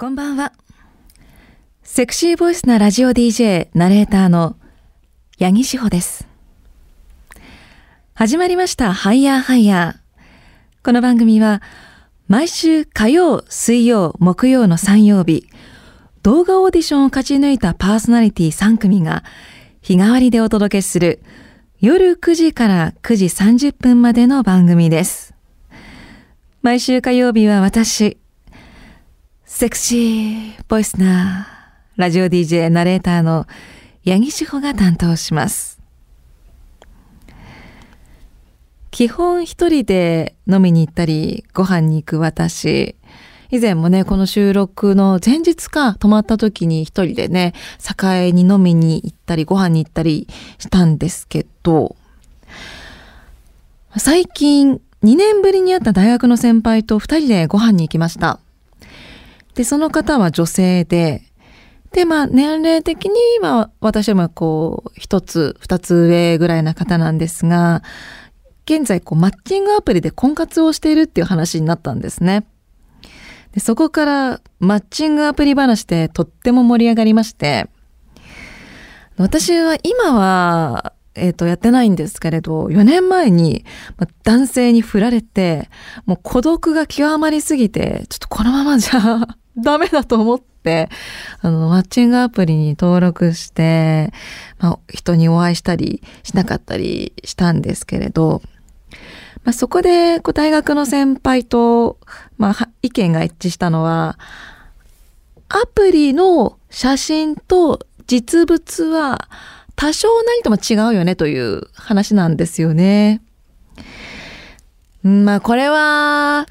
こんばんは。セクシーボイスなラジオ DJ ナレーターの八木志保です。始まりましたハイヤーハイヤー。この番組は毎週火曜、水曜、木曜の3曜日、動画オーディションを勝ち抜いたパーソナリティ3組が日替わりでお届けする夜9時から9時30分までの番組です。毎週火曜日は私、セクシーボイスなラジオ DJ ナレーターの八木志保が担当します。基本一人で飲みに行ったりご飯に行く私。以前もね、この収録の前日か泊まった時に一人でね、栄に飲みに行ったりご飯に行ったりしたんですけど、最近2年ぶりに会った大学の先輩と二人でご飯に行きました。で、その方は女性で、で、まあ、年齢的には私はこう、一つ、二つ上ぐらいな方なんですが、現在、こう、マッチングアプリで婚活をしているっていう話になったんですね。でそこからマッチングアプリ話でとっても盛り上がりまして、私は今は、えっ、ー、と、やってないんですけれど、4年前に男性に振られて、もう孤独が極まりすぎて、ちょっとこのままじゃ ダメだと思って、あの、マッチングアプリに登録して、ま、人にお会いしたりしなかったりしたんですけれど、ま、そこで、こう、大学の先輩と、まあ、意見が一致したのは、アプリの写真と実物は多少何とも違うよねという話なんですよね。まあ、これは、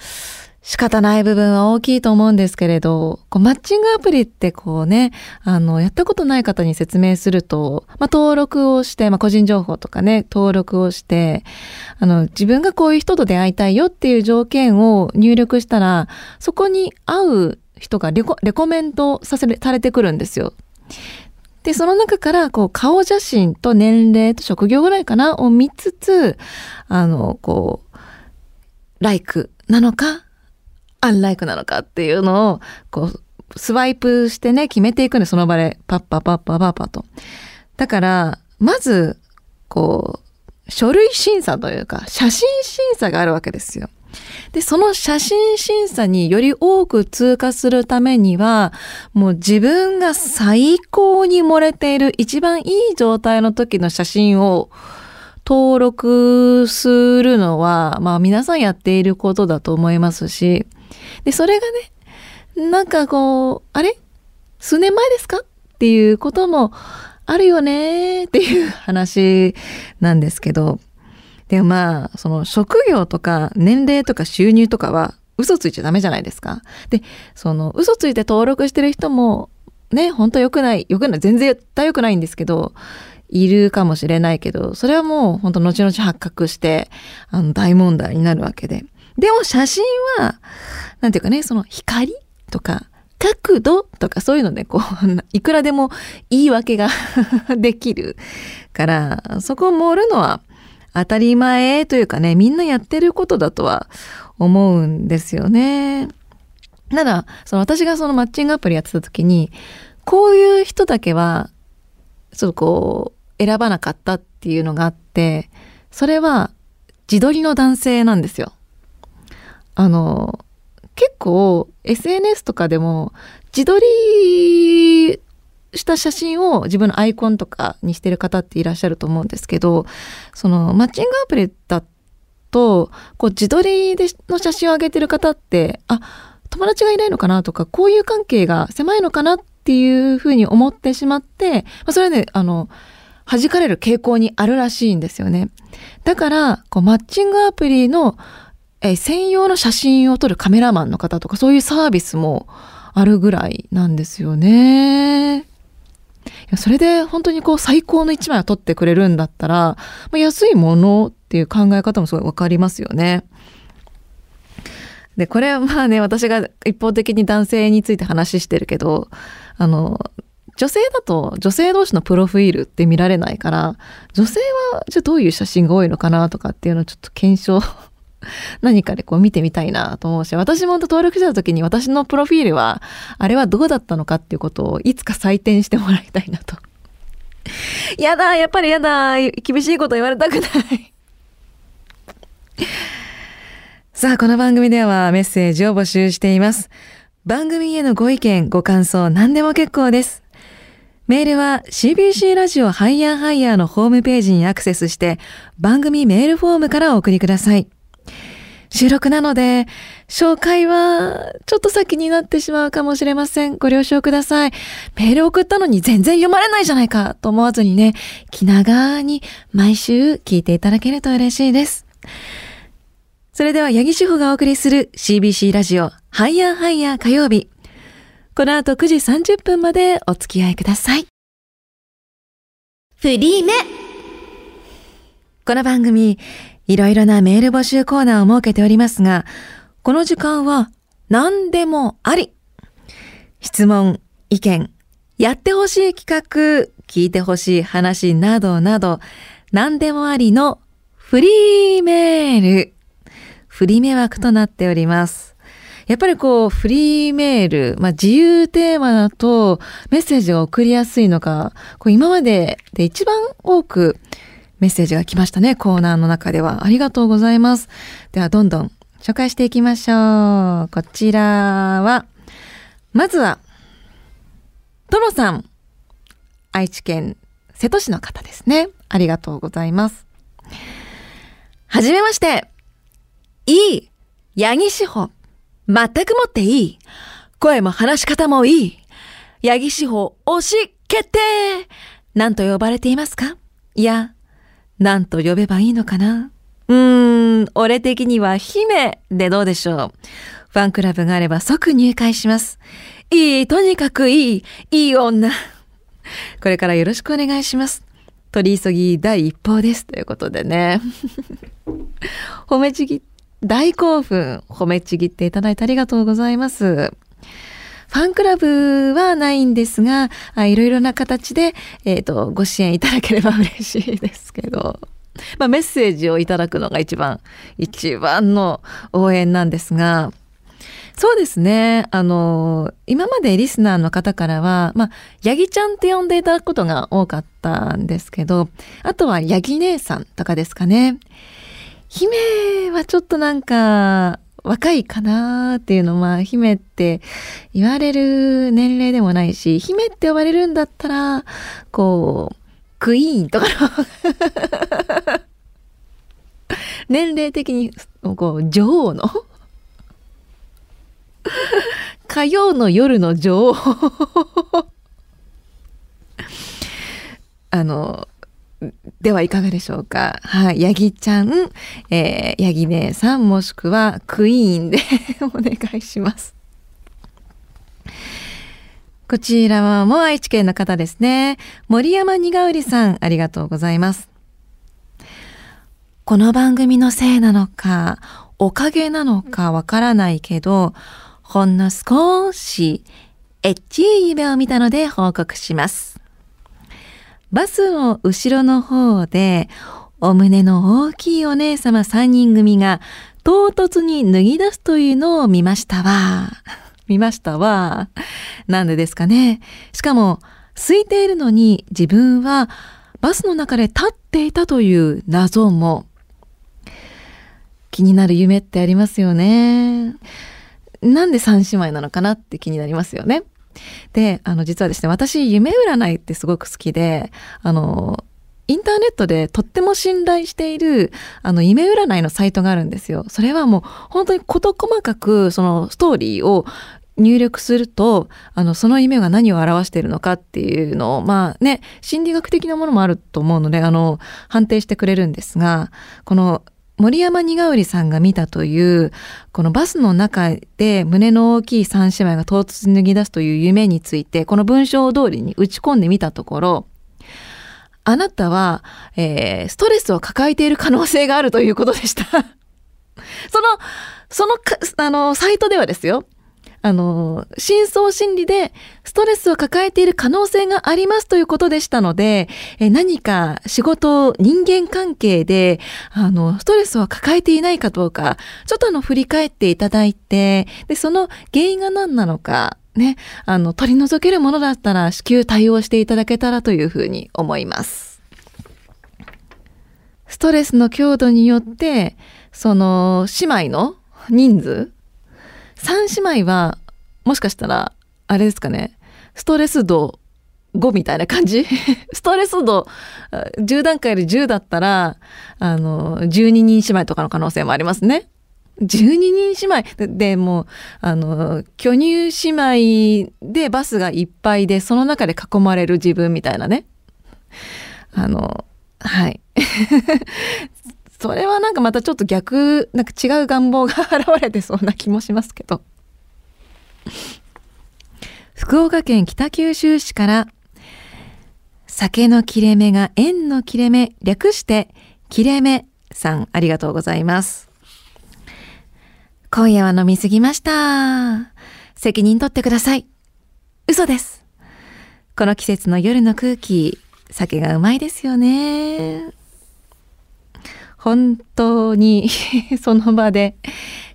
仕方ない部分は大きいと思うんですけれど、こうマッチングアプリってこうね、あの、やったことない方に説明すると、まあ、登録をして、まあ、個人情報とかね、登録をして、あの、自分がこういう人と出会いたいよっていう条件を入力したら、そこに合う人がレコレコメントさせされてくるんですよ。で、その中から、こう、顔写真と年齢と職業ぐらいかなを見つつ、あの、こう、ライクなのか、アンライクなのかっていうのを、こう、スワイプしてね、決めていくんで、その場で、パッパパッパパッパと。だから、まず、こう、書類審査というか、写真審査があるわけですよ。で、その写真審査により多く通過するためには、もう自分が最高に漏れている一番いい状態の時の写真を登録するのは、まあ皆さんやっていることだと思いますし、で、それがね、なんかこう、あれ？数年前ですか？っていうこともあるよねっていう話なんですけど、でもまあ、その職業とか年齢とか収入とかは嘘ついちゃダメじゃないですか。で、その嘘ついて登録してる人もね、本当良くない、良くない、全然絶対良くないんですけど、いるかもしれないけど、それはもう本当後々発覚して、あの大問題になるわけで。でも写真は、なんていうかね、その光とか、角度とかそういうので、こう、いくらでも言い訳が できるから、そこを盛るのは当たり前というかね、みんなやってることだとは思うんですよね。ただ、その私がそのマッチングアプリやってた時に、こういう人だけは、ちょっとこう、選ばなかったっていうのがあって、それは自撮りの男性なんですよ。あの、結構 SNS とかでも自撮りした写真を自分のアイコンとかにしてる方っていらっしゃると思うんですけど、そのマッチングアプリだと、こう自撮りでの写真を上げてる方って、あ、友達がいないのかなとか、こういう関係が狭いのかなっていうふうに思ってしまって、まあ、それで、ね、あの、弾かれる傾向にあるらしいんですよね。だから、こうマッチングアプリのえ専用の写真を撮るカメラマンの方とかそういうサービスもあるぐらいなんですよね。いやそれで本当にこう最高の一枚を撮ってくれるんだったら、ま、安いものっていう考え方もすごいわかりますよね。で、これはまあね、私が一方的に男性について話してるけど、あの、女性だと女性同士のプロフィールって見られないから、女性はじゃあどういう写真が多いのかなとかっていうのをちょっと検証 何かでこう見てみたいなと思うし、私も登録した時に私のプロフィールは、あれはどうだったのかっていうことをいつか採点してもらいたいなと。やだ、やっぱりやだ、厳しいこと言われたくない。さあ、この番組ではメッセージを募集しています。番組へのご意見、ご感想、何でも結構です。メールは CBC ラジオハイヤーハイヤーのホームページにアクセスして番組メールフォームからお送りください。収録なので、紹介はちょっと先になってしまうかもしれません。ご了承ください。メール送ったのに全然読まれないじゃないかと思わずにね、気長に毎週聞いていただけると嬉しいです。それでは、八木志保がお送りする CBC ラジオハイヤーハイヤー火曜日。この後9時30分までお付き合いください。フリーメこの番組、いろいろなメール募集コーナーを設けておりますが、この時間は何でもあり。質問、意見、やってほしい企画、聞いてほしい話などなど、何でもありのフリーメール。フリー迷惑となっております。やっぱりこう、フリーメール、まあ、自由テーマだとメッセージが送りやすいのか、こう今までで一番多くメッセージが来ましたね、コーナーの中では。ありがとうございます。では、どんどん紹介していきましょう。こちらは、まずは、トロさん。愛知県瀬戸市の方ですね。ありがとうございます。はじめまして。いい。八木志保。全くもっていい。声も話し方もいい。八木志保推し決定何と呼ばれていますか？いや、何と呼べばいいのかな？うーん、俺的には姫でどうでしょう。ファンクラブがあれば即入会します。いい、とにかくいい、いい女。これからよろしくお願いします。取り急ぎ第一報です。ということでね。褒めちぎ大興奮、褒めちぎっていただいてありがとうございます。ファンクラブはないんですが、いろいろな形で、えっ、ー、と、ご支援いただければ嬉しいですけど、まあ、メッセージをいただくのが一番、一番の応援なんですが、そうですね。あの、今までリスナーの方からは、まあ、ヤギちゃんって呼んでいただくことが多かったんですけど、あとはヤギ姉さんとかですかね。姫はちょっとなんか若いかなっていうのまあ姫って言われる年齢でもないし姫って呼ばれるんだったらこうクイーンとかの 年齢的にこう女王の火曜の夜の女王。あのではいかがでしょうか？はい。ヤギちゃん、えー、ヤギ姉さん、もしくはクイーンで お願いします。こちらはもう愛知県の方ですね。森山にがうりさん、ありがとうございます。この番組のせいなのか、おかげなのかわからないけど、ほんの少し、エッチい夢を見たので報告します。バスの後ろの方で、お胸の大きいお姉様3人組が唐突に脱ぎ出すというのを見ましたわ。見ましたわ。なんでですかね。しかも、空いているのに自分はバスの中で立っていたという謎も。気になる夢ってありますよね。なんで三姉妹なのかなって気になりますよね。で、あの、実はですね、私、夢占いってすごく好きで、あの、インターネットでとっても信頼している、あの、夢占いのサイトがあるんですよ。それはもう、本当に事細かく、そのストーリーを入力すると、あの、その夢が何を表しているのかっていうのを、まあね、心理学的なものもあると思うので、あの、判定してくれるんですが、この森山にがうりさんが見たという、このバスの中で胸の大きい三姉妹が唐突に脱ぎ出すという夢について、この文章通りに打ち込んでみたところ、あなたは、えー、ストレスを抱えている可能性があるということでした。その、そのあの、サイトではですよ。あの、深層心理でストレスを抱えている可能性がありますということでしたので、え何か仕事、人間関係で、あの、ストレスを抱えていないかどうか、ちょっとあの、振り返っていただいて、で、その原因が何なのか、ね、あの、取り除けるものだったら、至急対応していただけたらというふうに思います。ストレスの強度によって、その、姉妹の人数三姉妹は、もしかしたら、あれですかね、ストレス度5みたいな感じ？ストレス度10段階で10だったら、あの、12人姉妹とかの可能性もありますね。12人姉妹でも、あの、巨乳姉妹でバスがいっぱいで、その中で囲まれる自分みたいなね。あの、はい。それはなんかまたちょっと逆、なんか違う願望が現れてそうな気もしますけど。福岡県北九州市から酒の切れ目が縁の切れ目略して切れ目さんありがとうございます。今夜は飲みすぎました。責任取ってください。嘘です。この季節の夜の空気、酒がうまいですよね。本当に その場で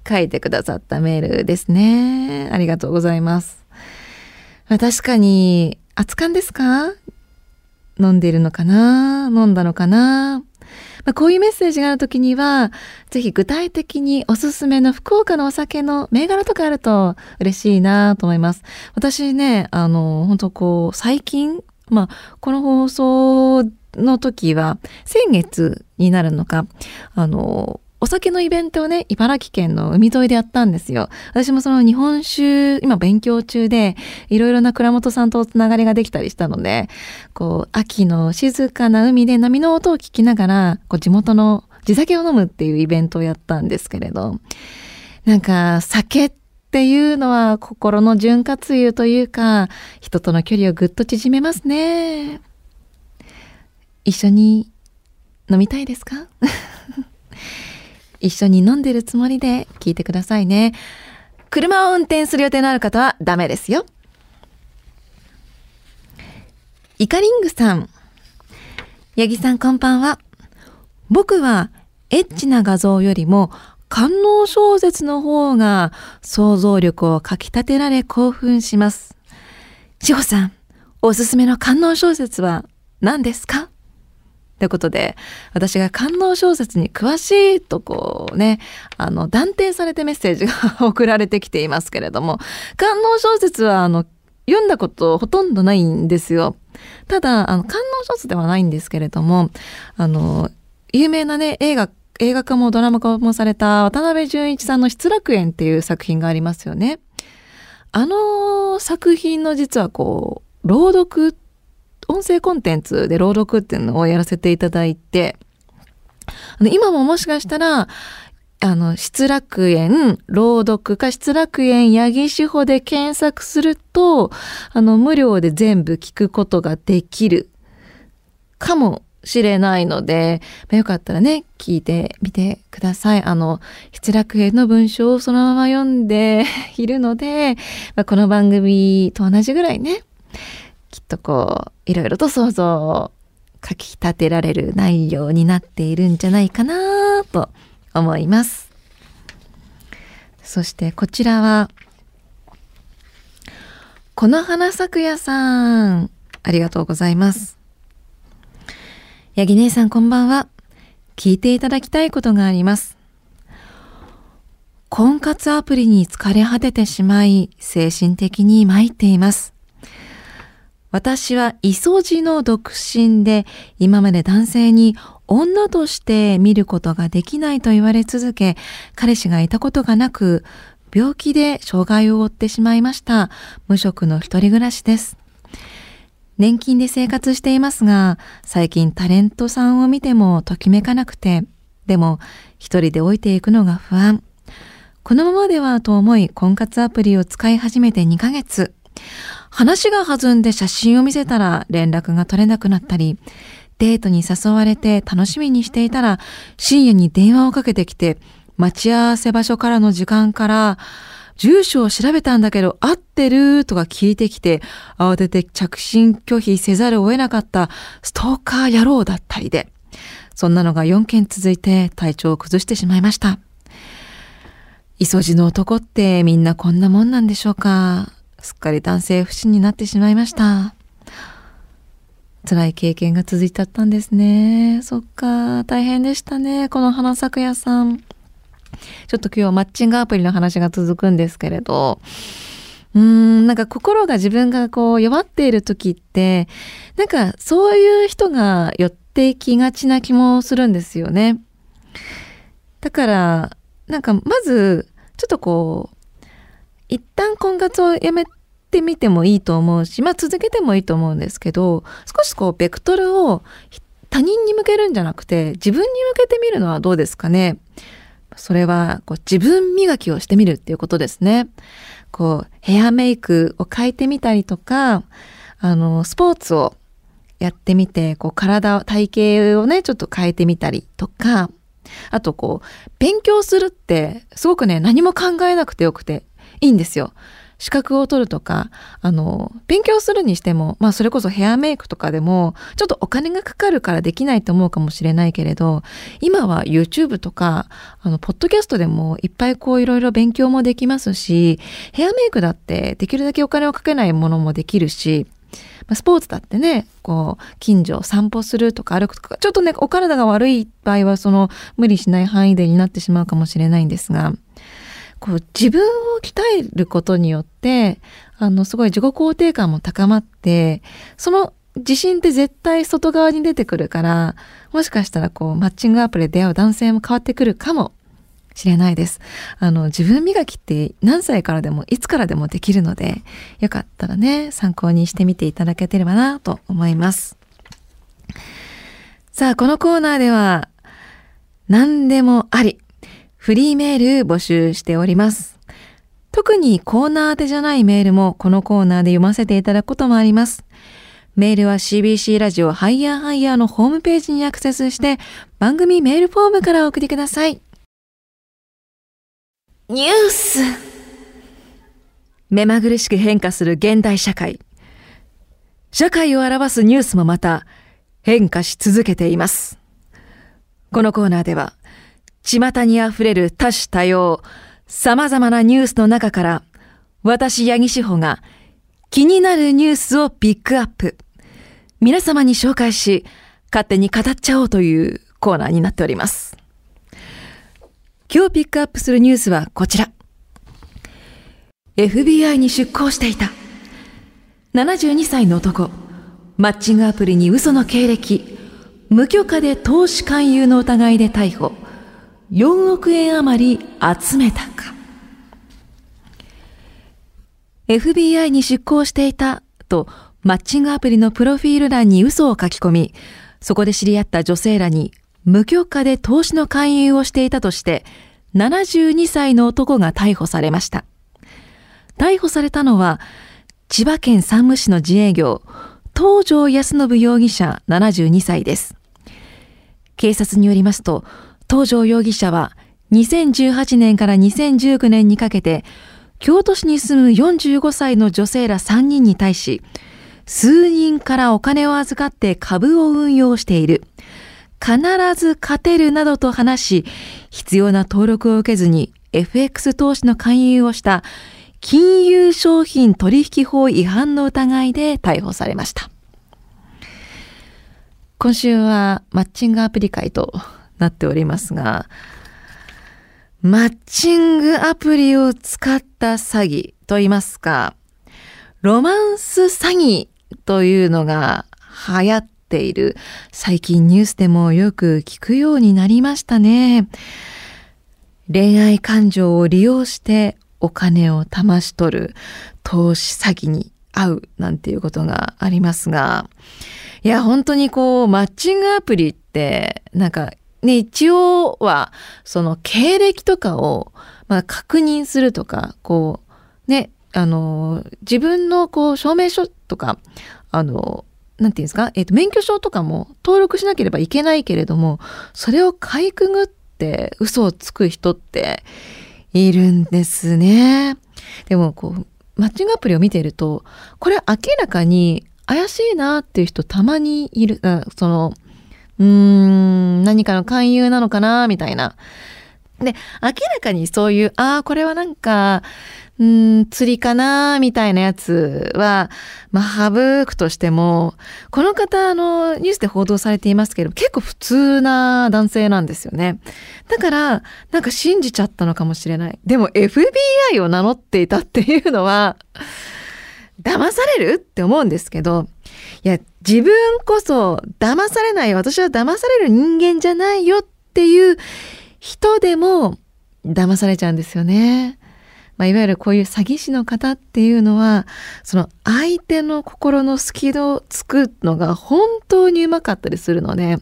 書いてくださったメールですね。ありがとうございます。確かに、熱燗ですか？飲んでいるのかな？飲んだのかな？まあ、こういうメッセージがあるときには、ぜひ具体的におすすめの福岡のお酒の銘柄とかあると嬉しいなと思います。私ね、あの、本当こう、最近、まあ、この放送の時は、先月になるのか、あの、お酒のイベントをね、茨城県の海沿いでやったんですよ。私もその日本酒、今勉強中で、いろいろな倉本さんとつながりができたりしたので、こう、秋の静かな海で波の音を聞きながら、こう、地元の地酒を飲むっていうイベントをやったんですけれど、なんか、酒っていうのは心の潤滑油というか、人との距離をぐっと縮めますね。一緒に飲みたいですか？一緒に飲んでるつもりで聞いてくださいね。車を運転する予定のある方はダメですよ。イカリングさん。ヤギさんこんばんは。僕はエッチな画像よりも官能小説の方が想像力をかき立てられ興奮します。志保さん、おすすめの官能小説は何ですか？ということで、私が官能小説に詳しいとこうね、あの、断定されてメッセージが 送られてきていますけれども、官能小説はあの、読んだことほとんどないんですよ。ただ、あの、官能小説ではないんですけれども、あの、有名なね、映画、映画化もドラマ化もされた渡辺淳一さんの失楽園っていう作品がありますよね。あの作品の実はこう、朗読音声コンテンツで朗読っていうのをやらせていただいて、あの今ももしかしたら、あの、失楽園、朗読か失楽園八木志保で検索すると、あの、無料で全部聞くことができるかもしれないので、まあ、よかったらね、聞いてみてください。あの、失楽園の文章をそのまま読んでいるので、まあ、この番組と同じぐらいね、きっとこう、いろいろと想像をかき立てられる内容になっているんじゃないかなと思います。そしてこちらは、この花咲夜さん、ありがとうございます。ヤギ姉さんこんばんは。聞いていただきたいことがあります。婚活アプリに疲れ果ててしまい、精神的に参っています。私はイソジの独身で今まで男性に女として見ることができないと言われ続け、彼氏がいたことがなく、病気で障害を負ってしまいました。無職の一人暮らしです。年金で生活していますが、最近タレントさんを見てもときめかなくて、でも一人で置いていくのが不安。このままではと思い婚活アプリを使い始めて2ヶ月。話が弾んで写真を見せたら連絡が取れなくなったり、デートに誘われて楽しみにしていたら深夜に電話をかけてきて、待ち合わせ場所からの時間から住所を調べたんだけど合ってるとか聞いてきて、慌てて着信拒否せざるを得なかったストーカー野郎だったりで、そんなのが4件続いて体調を崩してしまいました。磯路の男ってみんなこんなもんなんでしょうか？すっかり男性不信になってしまいました。辛い経験が続いちゃったんですね。そっか、大変でしたね。この花咲夜さん。ちょっと今日はマッチングアプリの話が続くんですけれど、うーん、なんか心が自分がこう弱っている時って、なんかそういう人が寄ってきがちな気もするんですよね。だから、なんかまず、ちょっとこう、一旦婚活をやめてみてもいいと思うし、まあ続けてもいいと思うんですけど、少しこう、ベクトルを他人に向けるんじゃなくて、自分に向けてみるのはどうですかね。それは、こう、自分磨きをしてみるっていうことですね。こう、ヘアメイクを変えてみたりとか、あの、スポーツをやってみて、こう、体、体型をね、ちょっと変えてみたりとか、あとこう、勉強するってすごくね、何も考えなくてよくていいんですよ。資格を取るとか、あの、勉強するにしても、まあそれこそヘアメイクとかでも、ちょっとお金がかかるからできないと思うかもしれないけれど、今は YouTube とか、あの、ポッドキャストでもいっぱいこういろいろ勉強もできますし、ヘアメイクだってできるだけお金をかけないものもできるし、まスポーツだってね、こう、近所を散歩するとか歩くとか、ちょっとね、お体が悪い場合は、その、無理しない範囲でになってしまうかもしれないんですが、こう、自分を鍛えることによって、あの、すごい自己肯定感も高まって、その自信って絶対外側に出てくるから、もしかしたらこう、マッチングアプリで出会う男性も変わってくるかもしれないです。あの、自分磨きって何歳からでもいつからでもできるので、よかったらね、参考にしてみていただけてればなと思います。さあ、このコーナーでは、何でもあり、フリーメール募集しております。特にコーナーでじゃないメールもこのコーナーで読ませていただくこともあります。メールは CBC ラジオハイヤーハイヤーのホームページにアクセスして番組メールフォームからお送りください。ニュース目まぐるしく変化する現代社会。社会を表すニュースもまた変化し続けています。このコーナーでは、巷にあふれる多種多様、様々なニュースの中から、私、八木志保が気になるニュースをピックアップ。皆様に紹介し、勝手に語っちゃおうというコーナーになっております。今日ピックアップするニュースはこちら。FBI に出向していた。72歳の男。マッチングアプリに嘘の経歴。無許可で投資勧誘の疑いで逮捕。4億円余り集めたか。FBI に出向していたとマッチングアプリのプロフィール欄に嘘を書き込み、そこで知り合った女性らに無許可で投資の勧誘をしていたとして、72歳の男が逮捕されました。逮捕されたのは、千葉県山武市の自営業、東條康信容疑者72歳です。警察によりますと、東條容疑者は2018年から2019年にかけて、京都市に住む45歳の女性ら3人に対し、数人からお金を預かって株を運用している。必ず勝てるなどと話し、必要な登録を受けずに FX 投資の勧誘をした金融商品取引法違反の疑いで逮捕されました。今週はマッチングアプリ会となっておりますが、マッチングアプリを使った詐欺と言いますか、ロマンス詐欺というのが流行っている。最近ニュースでもよく聞くようになりましたね。恋愛感情を利用してお金を騙し取る投資詐欺に遭うなんていうことがありますが、いや、本当にこう、マッチングアプリって、なんか、ね、一応は、その経歴とかを、まあ、確認するとか、こう、ね、あの、自分のこう、証明書とか、あの、なんていうんですか、えっ、ー、と、免許証とかも登録しなければいけないけれども、それをかいくぐって嘘をつく人っているんですね。でもこうマッチングアプリを見ているとこれ明らかに怪しいなっていう人たまにいるそのうーん何かの勧誘なのかなみたいなで明らかにそういうああこれはなんかうん、釣りかなみたいなやつは、まあ、省くとしても、この方、あの、ニュースで報道されていますけど、結構普通な男性なんですよね。だから、なんか信じちゃったのかもしれない。でも FBI を名乗っていたっていうのは、騙される？って思うんですけど、いや、自分こそ騙されない、私は騙される人間じゃないよっていう人でも騙されちゃうんですよね。まあ、いわゆるこういう詐欺師の方っていうのはその相手の心の隙をつくのが本当にうまかったりするので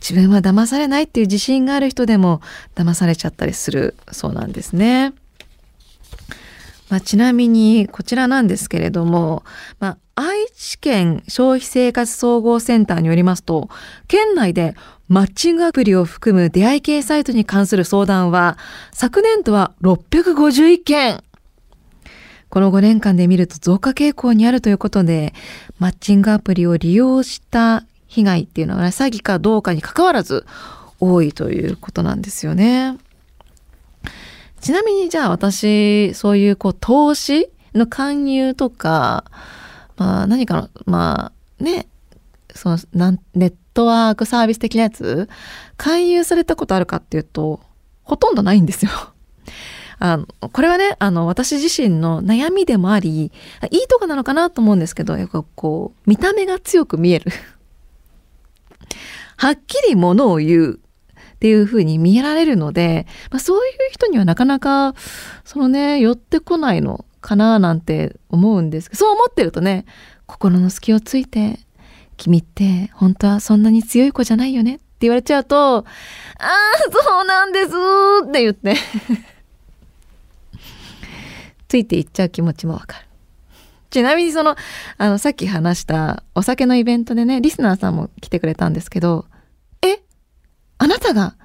自分は騙されないっていう自信がある人でも騙されちゃったりするそうなんですね。まあ、ちなみにこちらなんですけれども、まあ、愛知県消費生活総合センターによりますと県内でマッチングアプリを含む出会い系サイトに関する相談は、昨年度は651件。この5年間で見ると増加傾向にあるということで、マッチングアプリを利用した被害っていうのは、詐欺かどうかに関わらず多いということなんですよね。ちなみにじゃあ私、そういうこう投資の勧誘とか、まあ何かの、まあね、そのネットワークサービス的なやつ勧誘されたことあるかっていうとほとんどないんですよ。あのこれはねあの私自身の悩みでもありいいとこなのかなと思うんですけどやっぱこう見た目が強く見えるはっきりものを言うっていう風に見えられるので、まあ、そういう人にはなかなかそのね寄ってこないのかななんて思うんですけどそう思ってるとね心の隙をついて君って本当はそんなに強い子じゃないよねって言われちゃうと、ああ、そうなんですって言って ついていっちゃう気持ちもわかる。ちなみにその、あの、さっき話したお酒のイベントでね、リスナーさんも来てくれたんですけど、あなたが、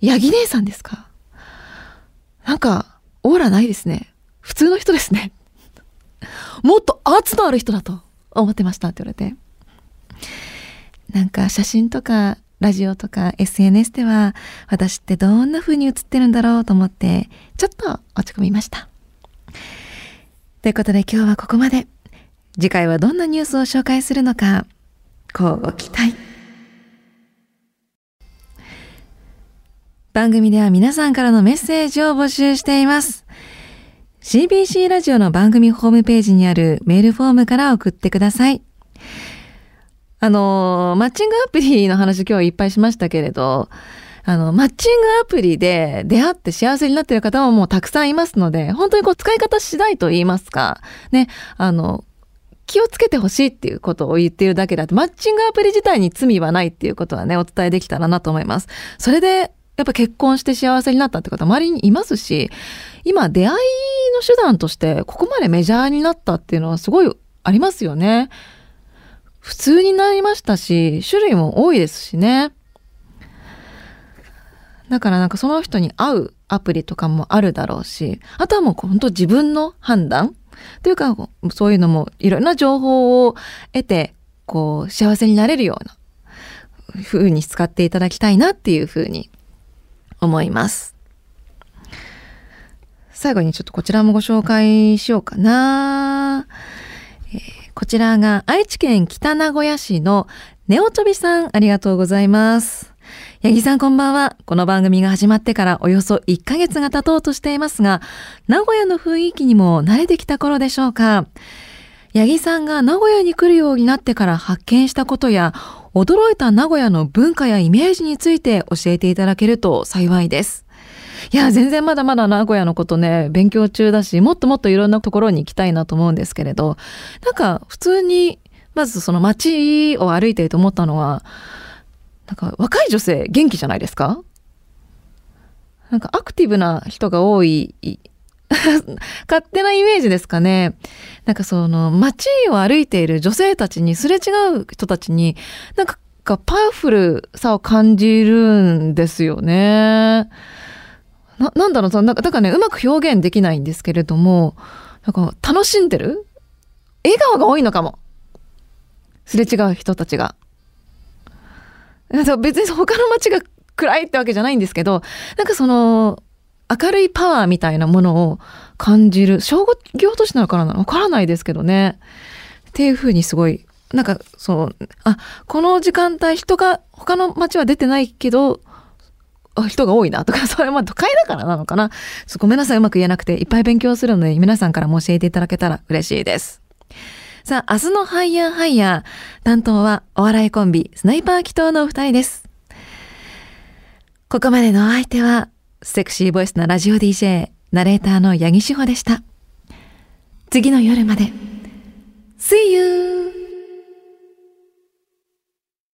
ヤギ姉さんですか？なんか、オーラないですね。普通の人ですね。もっと圧のある人だと思ってましたって言われて。なんか写真とかラジオとか SNS では私ってどんな風に映ってるんだろうと思ってちょっと落ち込みました。ということで今日はここまで。次回はどんなニュースを紹介するのか、こうご期待。番組では皆さんからのメッセージを募集しています。CBC ラジオの番組ホームページにあるメールフォームから送ってください。あの、マッチングアプリの話今日いっぱいしましたけれど、あの、マッチングアプリで出会って幸せになっている方ももうたくさんいますので、本当にこう使い方次第と言いますか、ね、あの、気をつけてほしいっていうことを言っているだけであって、マッチングアプリ自体に罪はないっていうことはね、お伝えできたらなと思います。それで、やっぱ結婚して幸せになったって方周りにいますし、今出会いの手段としてここまでメジャーになったっていうのはすごいありますよね。普通になりましたし、種類も多いですしね。だからなんかその人に合うアプリとかもあるだろうし、あとはもう本当自分の判断というか、そういうのもいろんな情報を得て、こう幸せになれるような風に使っていただきたいなっていう風に思います。最後にちょっとこちらもご紹介しようかな。えーこちらが愛知県北名古屋市のネオチョビさん、ありがとうございます。八木さんこんばんは。この番組が始まってからおよそ1ヶ月が経とうとしていますが、名古屋の雰囲気にも慣れてきた頃でしょうか。八木さんが名古屋に来るようになってから発見したことや、驚いた名古屋の文化やイメージについて教えていただけると幸いです。いや、全然まだまだ名古屋のことね、勉強中だし、もっともっといろんなところに行きたいなと思うんですけれど、なんか普通に、まずその街を歩いていて思ったのは、なんか若い女性元気じゃないですか？なんかアクティブな人が多い、勝手なイメージですかね。なんかその街を歩いている女性たちにすれ違う人たちになんかパワフルさを感じるんですよね。な、なんだろう、そのなんか、だからね、うまく表現できないんですけれども、なんか楽しんでる？笑顔が多いのかも。すれ違う人たちが。別に他の街が暗いってわけじゃないんですけど、なんかその、明るいパワーみたいなものを感じる。商業都市なのかな？わからないですけどね。っていうふうにすごい、なんかそう、あ、この時間帯人が、他の街は出てないけど、人が多いなとか、それは都会だからなのかな？ごめんなさい、うまく言えなくて、いっぱい勉強するので、皆さんからも教えていただけたら嬉しいです。さあ、明日のハイヤーハイヤー、担当はお笑いコンビ、スナイパー祈祷のお二人です。ここまでのお相手は、セクシーボイスなラジオ DJ、ナレーターの八木志保でした。次の夜まで。See you!